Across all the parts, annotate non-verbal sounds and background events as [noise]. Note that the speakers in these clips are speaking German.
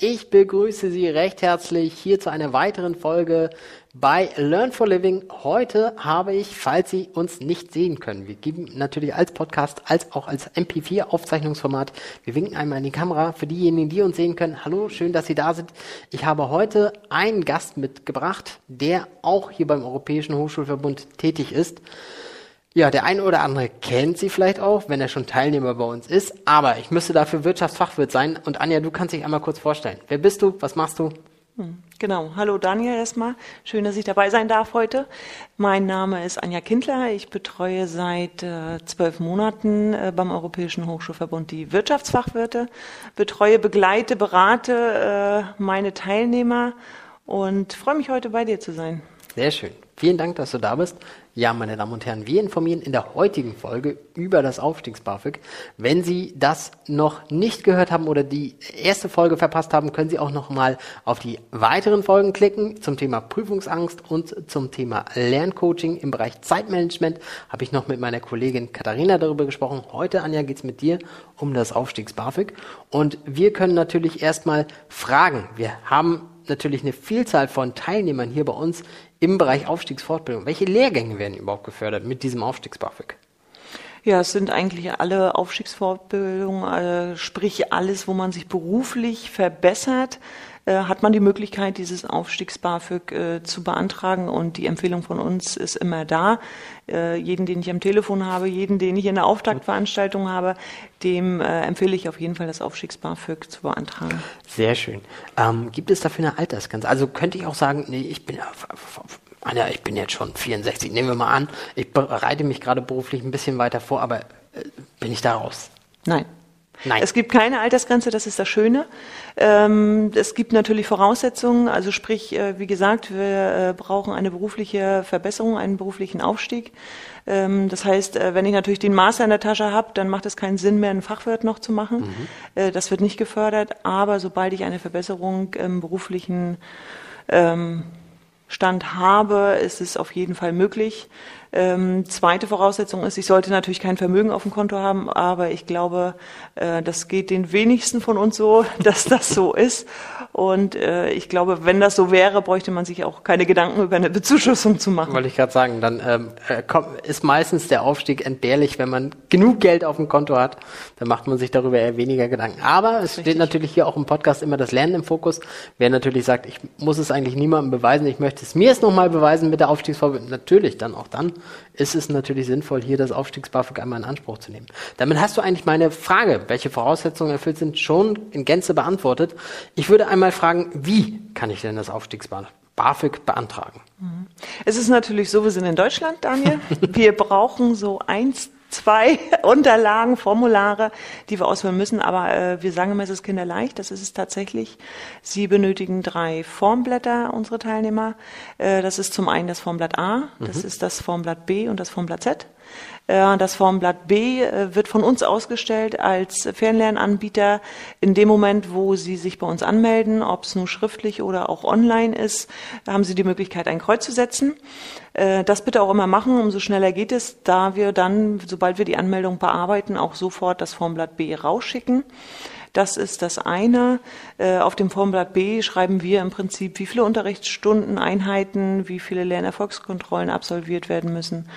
Ich begrüße Sie recht herzlich hier zu einer weiteren Folge bei Learn for Living. Heute habe ich, falls Sie uns nicht sehen können, wir geben natürlich als Podcast als auch als MP4 Aufzeichnungsformat. Wir winken einmal in die Kamera. Für diejenigen, die uns sehen können, hallo, schön, dass Sie da sind. Ich habe heute einen Gast mitgebracht, der auch hier beim Europäischen Hochschulverbund tätig ist. Ja, der eine oder andere kennt sie vielleicht auch, wenn er schon Teilnehmer bei uns ist. Aber ich müsste dafür Wirtschaftsfachwirt sein. Und Anja, du kannst dich einmal kurz vorstellen. Wer bist du? Was machst du? Hm, genau. Hallo Daniel erstmal. Schön, dass ich dabei sein darf heute. Mein Name ist Anja Kindler. Ich betreue seit äh, zwölf Monaten äh, beim Europäischen Hochschulverbund die Wirtschaftsfachwirte, betreue, begleite, berate äh, meine Teilnehmer und freue mich heute bei dir zu sein. Sehr schön. Vielen Dank, dass du da bist. Ja, meine Damen und Herren, wir informieren in der heutigen Folge über das Aufstiegs-BAföG. Wenn Sie das noch nicht gehört haben oder die erste Folge verpasst haben, können Sie auch noch mal auf die weiteren Folgen klicken. Zum Thema Prüfungsangst und zum Thema Lerncoaching im Bereich Zeitmanagement habe ich noch mit meiner Kollegin Katharina darüber gesprochen. Heute, Anja, geht es mit dir um das Aufstiegs-BAföG. Und wir können natürlich erstmal fragen. Wir haben natürlich eine Vielzahl von Teilnehmern hier bei uns im Bereich Aufstiegsfortbildung. Welche Lehrgänge werden überhaupt gefördert mit diesem Aufstiegs-BAföG? Ja, es sind eigentlich alle Aufstiegsfortbildungen, äh, sprich alles, wo man sich beruflich verbessert, hat man die Möglichkeit, dieses Aufstiegs-BAföG äh, zu beantragen. Und die Empfehlung von uns ist immer da. Äh, jeden, den ich am Telefon habe, jeden, den ich in der Auftaktveranstaltung habe, dem äh, empfehle ich auf jeden Fall, das Aufstiegs-BAföG zu beantragen. Sehr schön. Ähm, gibt es dafür eine Altersgrenze? Also könnte ich auch sagen, nee, ich bin Anja, ich bin jetzt schon 64, nehmen wir mal an, ich bereite mich gerade beruflich ein bisschen weiter vor, aber äh, bin ich da raus? Nein. Nein. Es gibt keine Altersgrenze, das ist das Schöne. Ähm, es gibt natürlich Voraussetzungen, also sprich, äh, wie gesagt, wir äh, brauchen eine berufliche Verbesserung, einen beruflichen Aufstieg. Ähm, das heißt, äh, wenn ich natürlich den Master in der Tasche habe, dann macht es keinen Sinn mehr, einen Fachwirt noch zu machen. Mhm. Das wird nicht gefördert, aber sobald ich eine Verbesserung im beruflichen ähm, Stand habe, ist es auf jeden Fall möglich. Ähm, zweite Voraussetzung ist, ich sollte natürlich kein Vermögen auf dem Konto haben, aber ich glaube, äh, das geht den wenigsten von uns so, [laughs] dass das so ist. Und äh, ich glaube, wenn das so wäre, bräuchte man sich auch keine Gedanken über eine Bezuschussung zu machen. Wollte ich gerade sagen, dann ähm, äh, ist meistens der Aufstieg entbehrlich, wenn man genug Geld auf dem Konto hat, dann macht man sich darüber eher weniger Gedanken. Aber es steht natürlich hier auch im Podcast immer das Lernen im Fokus. Wer natürlich sagt, ich muss es eigentlich niemandem beweisen, ich möchte es mir jetzt nochmal beweisen mit der Aufstiegsvorbereitung, natürlich dann auch dann ist es natürlich sinnvoll, hier das Aufstiegs-BAföG einmal in Anspruch zu nehmen. Damit hast du eigentlich meine Frage, welche Voraussetzungen erfüllt sind, schon in Gänze beantwortet. Ich würde einmal fragen, wie kann ich denn das Aufstiegs-BAföG beantragen? Es ist natürlich so, wir sind in Deutschland, Daniel. [laughs] Wir brauchen so eins, zwei [laughs] Unterlagen, Formulare, die wir ausfüllen müssen. Aber äh, wir sagen immer, es ist kinderleicht. Das ist es tatsächlich. Sie benötigen drei Formblätter, unsere Teilnehmer. Äh, das ist zum einen das Formblatt A, das mhm. ist das Formblatt B und das Formblatt Z. Äh, das Formblatt B äh, wird von uns ausgestellt als Fernlernanbieter in dem Moment, wo Sie sich bei uns anmelden, ob es nun schriftlich oder auch online ist, haben Sie die Möglichkeit, ein Kreuz zu setzen. Äh, das bitte auch immer machen, umso schneller geht es, da wir dann, sobald wir die Anmeldung bearbeiten, auch sofort das Formblatt B rausschicken. Das ist das eine. Auf dem Formblatt B schreiben wir im Prinzip, wie viele Unterrichtsstunden, Einheiten, wie viele Lernerfolgskontrollen absolviert werden müssen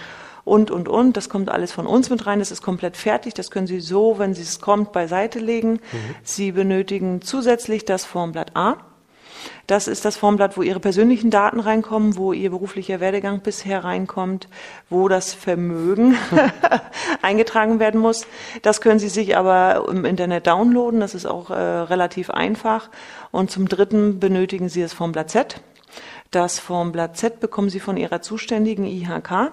und, und, und. Das kommt alles von uns mit rein. Das ist komplett fertig. Das können Sie so, wenn es kommt, beiseite legen. Mhm. Sie benötigen zusätzlich das Formblatt A. Das ist das Formblatt, wo Ihre persönlichen Daten reinkommen, wo Ihr beruflicher Werdegang bisher reinkommt, wo das Vermögen [laughs] eingetragen werden muss. Das können Sie sich aber im Internet downloaden. Das ist auch äh, relativ einfach. Und zum Dritten benötigen Sie das Formblatt Z. Das Formblatt Z bekommen Sie von Ihrer zuständigen IHK.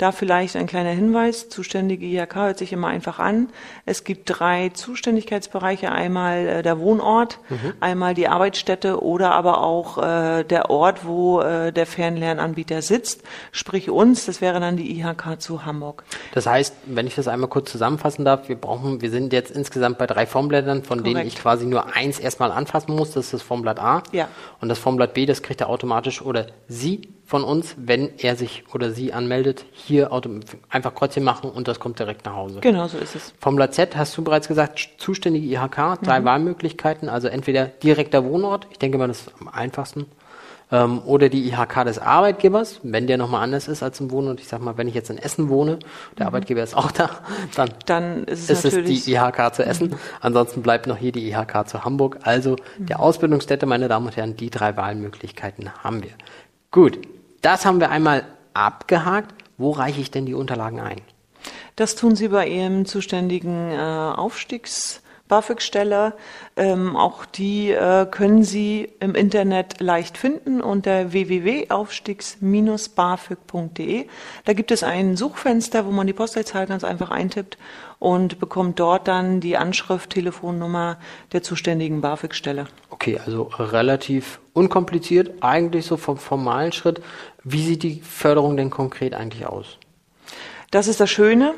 Da vielleicht ein kleiner Hinweis, zuständige IHK hört sich immer einfach an. Es gibt drei Zuständigkeitsbereiche, einmal äh, der Wohnort, mhm. einmal die Arbeitsstätte oder aber auch äh, der Ort, wo äh, der Fernlernanbieter sitzt, sprich uns, das wäre dann die IHK zu Hamburg. Das heißt, wenn ich das einmal kurz zusammenfassen darf, wir brauchen, wir sind jetzt insgesamt bei drei Formblättern, von Korrekt. denen ich quasi nur eins erstmal anfassen muss, das ist das Formblatt A. Ja. Und das Formblatt B, das kriegt er automatisch oder Sie von uns, wenn er sich oder sie anmeldet, hier einfach Kreuzchen machen und das kommt direkt nach Hause. Genau, so ist es. Formular Z hast du bereits gesagt, zuständige IHK, drei mhm. Wahlmöglichkeiten, also entweder direkter Wohnort, ich denke mal, das ist am einfachsten, ähm, oder die IHK des Arbeitgebers, wenn der nochmal anders ist als im Wohnort. Ich sag mal, wenn ich jetzt in Essen wohne, der mhm. Arbeitgeber ist auch da, dann, dann ist, es, ist es die IHK zu Essen. Mhm. Ansonsten bleibt noch hier die IHK zu Hamburg. Also mhm. der Ausbildungsstätte, meine Damen und Herren, die drei Wahlmöglichkeiten haben wir. Gut, das haben wir einmal abgehakt. Wo reiche ich denn die Unterlagen ein? Das tun Sie bei Ihrem zuständigen äh, Aufstiegs BAföG-Stelle. Ähm, auch die äh, können Sie im Internet leicht finden unter www.aufstiegs-bafög.de. Da gibt es ein Suchfenster, wo man die Postleitzahl ganz einfach eintippt und bekommt dort dann die Anschrift, Telefonnummer der zuständigen BAföG-Stelle. Okay, also relativ unkompliziert, eigentlich so vom formalen Schritt. Wie sieht die Förderung denn konkret eigentlich aus? Das ist das Schöne.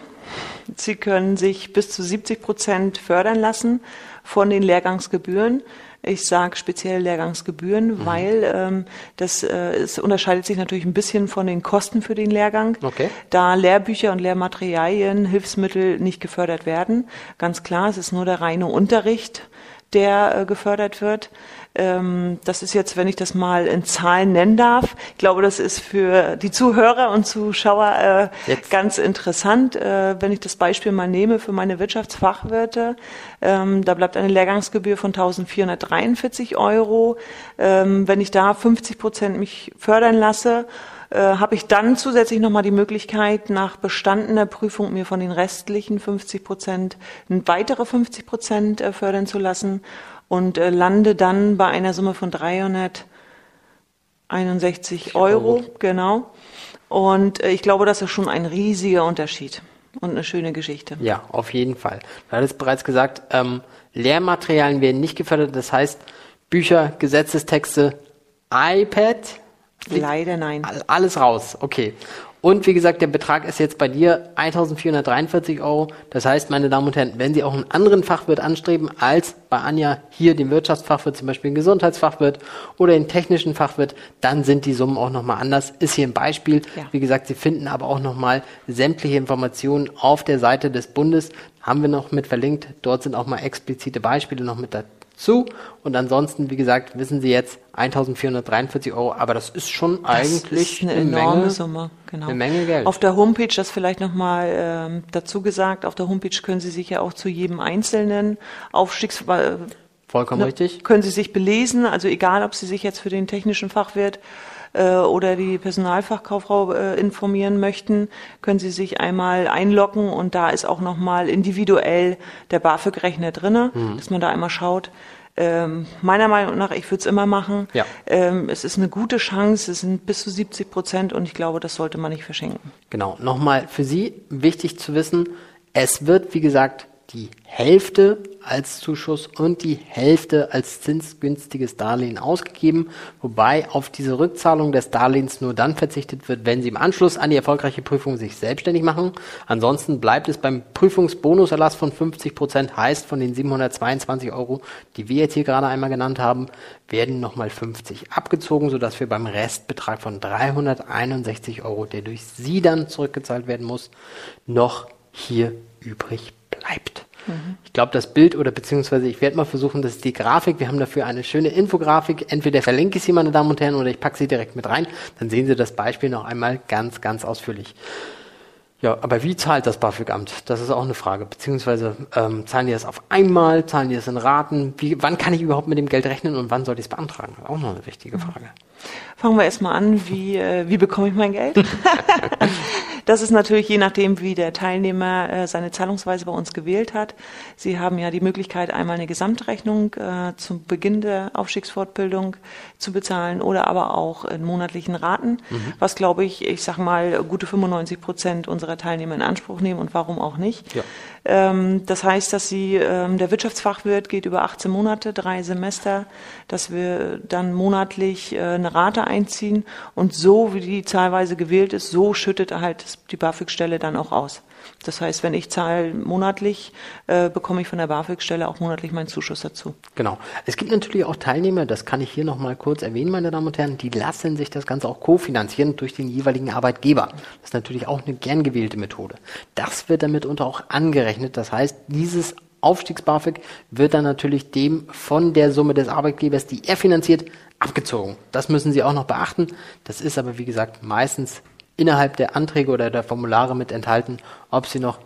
Sie können sich bis zu 70 Prozent fördern lassen von den Lehrgangsgebühren. Ich sage speziell Lehrgangsgebühren, mhm. weil ähm, das äh, es unterscheidet sich natürlich ein bisschen von den Kosten für den Lehrgang, okay. da Lehrbücher und Lehrmaterialien, Hilfsmittel nicht gefördert werden. Ganz klar, es ist nur der reine Unterricht, der äh, gefördert wird. Ähm, das ist jetzt, wenn ich das mal in Zahlen nennen darf. Ich glaube, das ist für die Zuhörer und Zuschauer äh, ganz interessant. Äh, wenn ich das Beispiel mal nehme für meine Wirtschaftsfachwirte, ähm, da bleibt eine Lehrgangsgebühr von 1443 Euro. Ähm, wenn ich da 50 Prozent mich fördern lasse, äh, habe ich dann zusätzlich nochmal die Möglichkeit, nach bestandener Prüfung mir von den restlichen 50 Prozent weitere 50 Prozent äh, fördern zu lassen und äh, lande dann bei einer Summe von 361 Euro, Euro. genau. Und äh, ich glaube, das ist schon ein riesiger Unterschied und eine schöne Geschichte. Ja, auf jeden Fall. Du hattest bereits gesagt, ähm, Lehrmaterialien werden nicht gefördert, das heißt Bücher, Gesetzestexte, iPad. Leider nein. Alles raus, okay. Und wie gesagt, der Betrag ist jetzt bei dir 1443 Euro. Das heißt, meine Damen und Herren, wenn Sie auch einen anderen Fachwirt anstreben als bei Anja hier den Wirtschaftsfachwirt, zum Beispiel den Gesundheitsfachwirt oder den technischen Fachwirt, dann sind die Summen auch nochmal anders. Ist hier ein Beispiel. Ja. Wie gesagt, Sie finden aber auch nochmal sämtliche Informationen auf der Seite des Bundes. Haben wir noch mit verlinkt. Dort sind auch mal explizite Beispiele noch mit zu. Und ansonsten, wie gesagt, wissen Sie jetzt 1443 Euro, aber das ist schon das eigentlich ist eine, eine enorme Menge, Summe. Genau. Eine Menge Geld. Auf der Homepage, das vielleicht nochmal ähm, dazu gesagt, auf der Homepage können Sie sich ja auch zu jedem einzelnen Aufstiegs... Vollkommen ne, richtig. Können Sie sich belesen, also egal, ob Sie sich jetzt für den technischen Fachwirt äh, oder die Personalfachkauffrau äh, informieren möchten, können Sie sich einmal einloggen und da ist auch nochmal individuell der BAföG-Rechner drinne, mhm. dass man da einmal schaut. Ähm, meiner Meinung nach, ich würde es immer machen. Ja. Ähm, es ist eine gute Chance, es sind bis zu 70 Prozent und ich glaube, das sollte man nicht verschenken. Genau. Nochmal für Sie wichtig zu wissen, es wird, wie gesagt, die Hälfte als Zuschuss und die Hälfte als zinsgünstiges Darlehen ausgegeben, wobei auf diese Rückzahlung des Darlehens nur dann verzichtet wird, wenn Sie im Anschluss an die erfolgreiche Prüfung sich selbstständig machen. Ansonsten bleibt es beim Prüfungsbonuserlass von 50 Prozent, heißt von den 722 Euro, die wir jetzt hier gerade einmal genannt haben, werden nochmal 50 abgezogen, sodass wir beim Restbetrag von 361 Euro, der durch Sie dann zurückgezahlt werden muss, noch hier übrig bleibt. Mhm. Ich glaube, das Bild oder beziehungsweise ich werde mal versuchen, das ist die Grafik. Wir haben dafür eine schöne Infografik. Entweder verlinke ich sie, meine Damen und Herren, oder ich packe sie direkt mit rein. Dann sehen Sie das Beispiel noch einmal ganz, ganz ausführlich. Ja, aber wie zahlt das BAföG-Amt? Das ist auch eine Frage. Beziehungsweise ähm, zahlen die das auf einmal, zahlen die das in Raten? Wie, wann kann ich überhaupt mit dem Geld rechnen und wann soll ich es beantragen? Auch noch eine wichtige mhm. Frage. Fangen wir erstmal an, wie, äh, wie bekomme ich mein Geld? [laughs] [laughs] Das ist natürlich je nachdem, wie der Teilnehmer äh, seine Zahlungsweise bei uns gewählt hat. Sie haben ja die Möglichkeit, einmal eine Gesamtrechnung äh, zum Beginn der Aufstiegsfortbildung zu bezahlen oder aber auch in monatlichen Raten, mhm. was glaube ich, ich sag mal, gute 95 Prozent unserer Teilnehmer in Anspruch nehmen und warum auch nicht. Ja. Ähm, das heißt, dass sie, ähm, der Wirtschaftsfachwirt geht über 18 Monate, drei Semester, dass wir dann monatlich äh, eine Rate einziehen und so, wie die zahlweise gewählt ist, so schüttet er halt die BAföG-Stelle dann auch aus. Das heißt, wenn ich zahle monatlich, äh, bekomme ich von der BAföG-Stelle auch monatlich meinen Zuschuss dazu. Genau. Es gibt natürlich auch Teilnehmer, das kann ich hier nochmal kurz erwähnen, meine Damen und Herren, die lassen sich das Ganze auch kofinanzieren durch den jeweiligen Arbeitgeber. Das ist natürlich auch eine gern gewählte Methode. Das wird damit unter auch angerechnet. Das heißt, dieses Aufstiegs-BAföG wird dann natürlich dem von der Summe des Arbeitgebers, die er finanziert, abgezogen. Das müssen Sie auch noch beachten. Das ist aber, wie gesagt, meistens innerhalb der Anträge oder der Formulare mit enthalten, ob Sie noch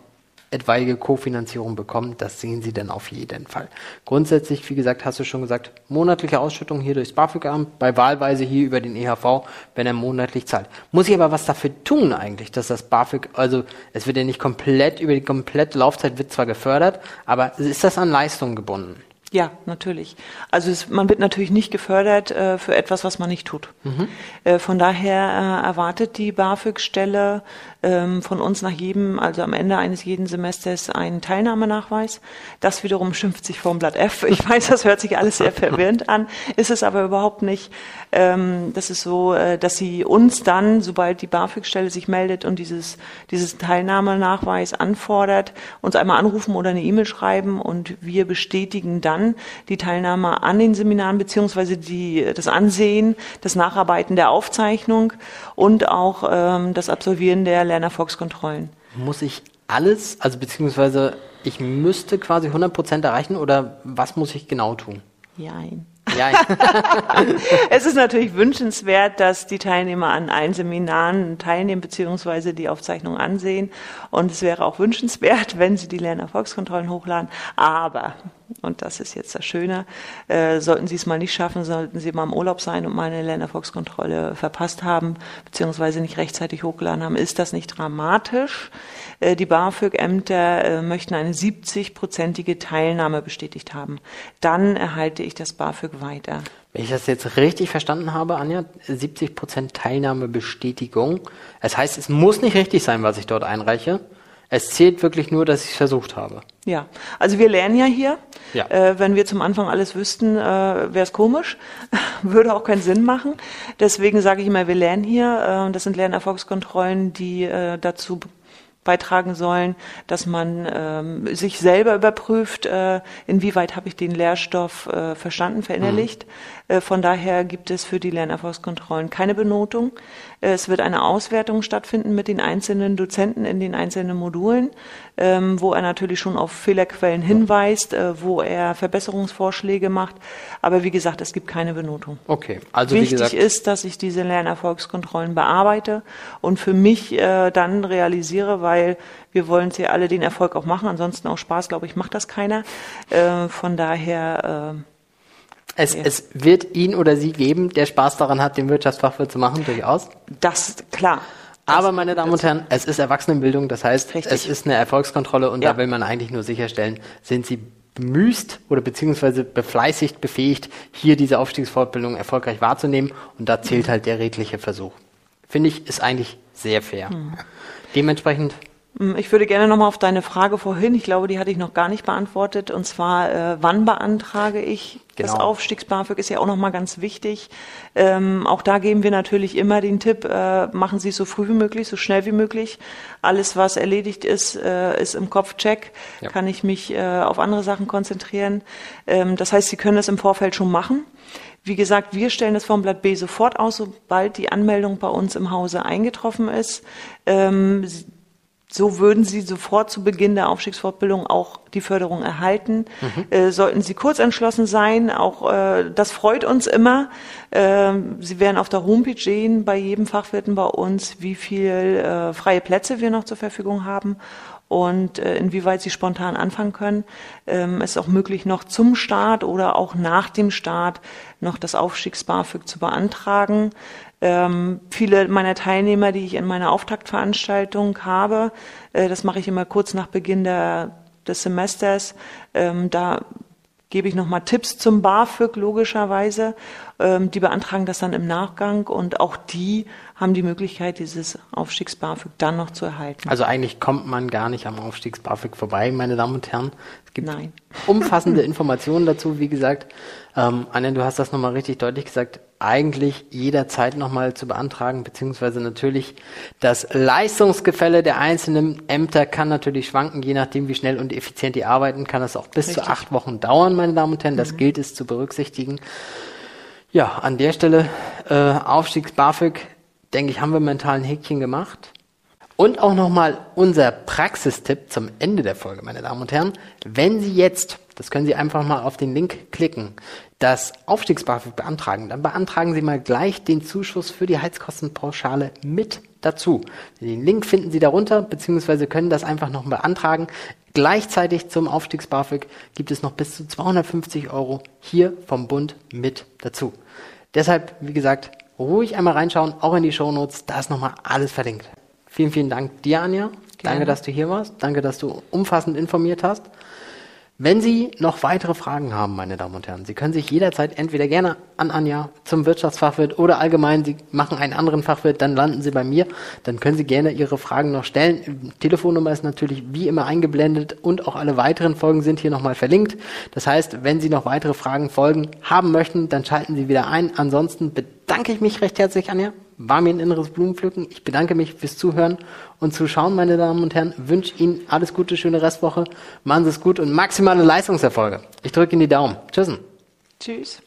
etwaige Kofinanzierung bekommen, das sehen Sie dann auf jeden Fall. Grundsätzlich, wie gesagt, hast du schon gesagt, monatliche Ausschüttung hier durchs BAföG-Amt, bei Wahlweise hier über den EHV, wenn er monatlich zahlt. Muss ich aber was dafür tun eigentlich, dass das BAföG, also es wird ja nicht komplett, über die komplette Laufzeit wird zwar gefördert, aber ist das an Leistungen gebunden? Ja, natürlich. Also es, man wird natürlich nicht gefördert äh, für etwas, was man nicht tut. Mhm. Äh, von daher äh, erwartet die BAföG-Stelle ähm, von uns nach jedem, also am Ende eines jeden Semesters einen Teilnahmenachweis. Das wiederum schimpft sich vom Blatt F. Ich weiß, das hört sich alles sehr verwirrend an, ist es aber überhaupt nicht. Ähm, das ist so, äh, dass sie uns dann, sobald die BAföG-Stelle sich meldet und dieses, dieses Teilnahmenachweis anfordert, uns einmal anrufen oder eine E-Mail schreiben und wir bestätigen dann die Teilnahme an den Seminaren beziehungsweise die, das Ansehen, das Nacharbeiten der Aufzeichnung und auch ähm, das Absolvieren der Lernerfolgskontrollen. Muss ich alles, also beziehungsweise ich müsste quasi 100 Prozent erreichen oder was muss ich genau tun? Jein. Ja. [laughs] es ist natürlich wünschenswert, dass die Teilnehmer an allen Seminaren teilnehmen bzw. die Aufzeichnung ansehen. Und es wäre auch wünschenswert, [laughs] wenn sie die Lernerfolgskontrollen hochladen. Aber und das ist jetzt das Schöne. Äh, sollten Sie es mal nicht schaffen, sollten Sie mal im Urlaub sein und mal eine Lernerfolgskontrolle verpasst haben, beziehungsweise nicht rechtzeitig hochgeladen haben, ist das nicht dramatisch. Äh, die BAföG-Ämter äh, möchten eine 70-prozentige Teilnahme bestätigt haben. Dann erhalte ich das BAföG weiter. Wenn ich das jetzt richtig verstanden habe, Anja, 70 Prozent Teilnahmebestätigung. Das heißt, es muss nicht richtig sein, was ich dort einreiche. Es zählt wirklich nur, dass ich es versucht habe. Ja, also wir lernen ja hier. Ja. Äh, wenn wir zum Anfang alles wüssten, äh, wäre es komisch, [laughs] würde auch keinen Sinn machen. Deswegen sage ich immer, wir lernen hier. Äh, das sind Lernerfolgskontrollen, die äh, dazu beitragen sollen, dass man ähm, sich selber überprüft, äh, inwieweit habe ich den Lehrstoff äh, verstanden, verinnerlicht. Mhm. Äh, von daher gibt es für die Lernerfolgskontrollen keine Benotung. Äh, es wird eine Auswertung stattfinden mit den einzelnen Dozenten in den einzelnen Modulen, ähm, wo er natürlich schon auf Fehlerquellen hinweist, äh, wo er Verbesserungsvorschläge macht. Aber wie gesagt, es gibt keine Benotung. Okay, also wichtig gesagt, ist, dass ich diese Lernerfolgskontrollen bearbeite und für mich äh, dann realisiere, weil wir wollen ja alle den Erfolg auch machen. Ansonsten auch Spaß, glaube ich, macht das keiner. Äh, von daher äh, es, ja. es wird ihn oder sie geben, der Spaß daran hat, den Wirtschaftsfachwirt zu machen, durchaus. Das, klar. Aber, meine Damen und Herren, es ist Erwachsenenbildung, das heißt, Richtig. es ist eine Erfolgskontrolle und ja. da will man eigentlich nur sicherstellen, sind Sie bemüßt oder beziehungsweise befleißigt, befähigt, hier diese Aufstiegsfortbildung erfolgreich wahrzunehmen und da zählt halt der redliche Versuch. Finde ich, ist eigentlich sehr fair. Mhm. Dementsprechend ich würde gerne nochmal auf deine Frage vorhin, ich glaube, die hatte ich noch gar nicht beantwortet, und zwar, äh, wann beantrage ich genau. das Aufstiegs-BAföG, ist ja auch nochmal ganz wichtig. Ähm, auch da geben wir natürlich immer den Tipp, äh, machen Sie es so früh wie möglich, so schnell wie möglich. Alles, was erledigt ist, äh, ist im Kopf check, ja. kann ich mich äh, auf andere Sachen konzentrieren. Ähm, das heißt, Sie können das im Vorfeld schon machen. Wie gesagt, wir stellen das Formblatt B sofort aus, sobald die Anmeldung bei uns im Hause eingetroffen ist. Ähm, so würden Sie sofort zu Beginn der Aufstiegsfortbildung auch die Förderung erhalten. Mhm. Äh, sollten Sie kurz entschlossen sein, auch äh, das freut uns immer. Äh, Sie werden auf der Homepage sehen bei jedem Fachwirten bei uns, wie viel äh, freie Plätze wir noch zur Verfügung haben und äh, inwieweit sie spontan anfangen können. Ähm, es ist auch möglich, noch zum Start oder auch nach dem Start noch das Aufstiegs-BAföG zu beantragen. Ähm, viele meiner Teilnehmer, die ich in meiner Auftaktveranstaltung habe, äh, das mache ich immer kurz nach Beginn der, des Semesters, ähm, da gebe ich nochmal Tipps zum BAföG logischerweise. Ähm, die beantragen das dann im Nachgang und auch die haben die Möglichkeit, dieses Aufstiegs-BAföG dann noch zu erhalten. Also eigentlich kommt man gar nicht am Aufstiegs-BAföG vorbei, meine Damen und Herren. Es gibt Nein. umfassende Informationen dazu, wie gesagt. Ähm, Anne, du hast das nochmal richtig deutlich gesagt eigentlich jederzeit nochmal zu beantragen, beziehungsweise natürlich das Leistungsgefälle der einzelnen Ämter kann natürlich schwanken, je nachdem, wie schnell und effizient die arbeiten, kann das auch bis Richtig. zu acht Wochen dauern, meine Damen und Herren. Das mhm. gilt es zu berücksichtigen. Ja, an der Stelle äh, Aufstiegs BAföG, denke ich, haben wir mental ein Häkchen gemacht. Und auch nochmal unser Praxistipp zum Ende der Folge, meine Damen und Herren. Wenn Sie jetzt, das können Sie einfach mal auf den Link klicken, das Aufstiegs-BAföG beantragen, dann beantragen Sie mal gleich den Zuschuss für die Heizkostenpauschale mit dazu. Den Link finden Sie darunter, beziehungsweise können das einfach noch beantragen. Gleichzeitig zum Aufstiegs-BAföG gibt es noch bis zu 250 Euro hier vom Bund mit dazu. Deshalb, wie gesagt, ruhig einmal reinschauen, auch in die Shownotes, da ist nochmal alles verlinkt. Vielen, vielen Dank dir, Anja. Gerne. Danke, dass du hier warst. Danke, dass du umfassend informiert hast. Wenn Sie noch weitere Fragen haben, meine Damen und Herren, Sie können sich jederzeit entweder gerne an Anja zum Wirtschaftsfachwirt oder allgemein, Sie machen einen anderen Fachwirt, dann landen Sie bei mir. Dann können Sie gerne Ihre Fragen noch stellen. Telefonnummer ist natürlich wie immer eingeblendet und auch alle weiteren Folgen sind hier nochmal verlinkt. Das heißt, wenn Sie noch weitere Fragen, Folgen haben möchten, dann schalten Sie wieder ein. Ansonsten bedanke ich mich recht herzlich, Anja war mir ein inneres Blumenpflücken. Ich bedanke mich fürs Zuhören und Zuschauen, meine Damen und Herren. Wünsche Ihnen alles Gute, schöne Restwoche. Machen Sie es gut und maximale Leistungserfolge. Ich drücke Ihnen die Daumen. Tschüss. Tschüss.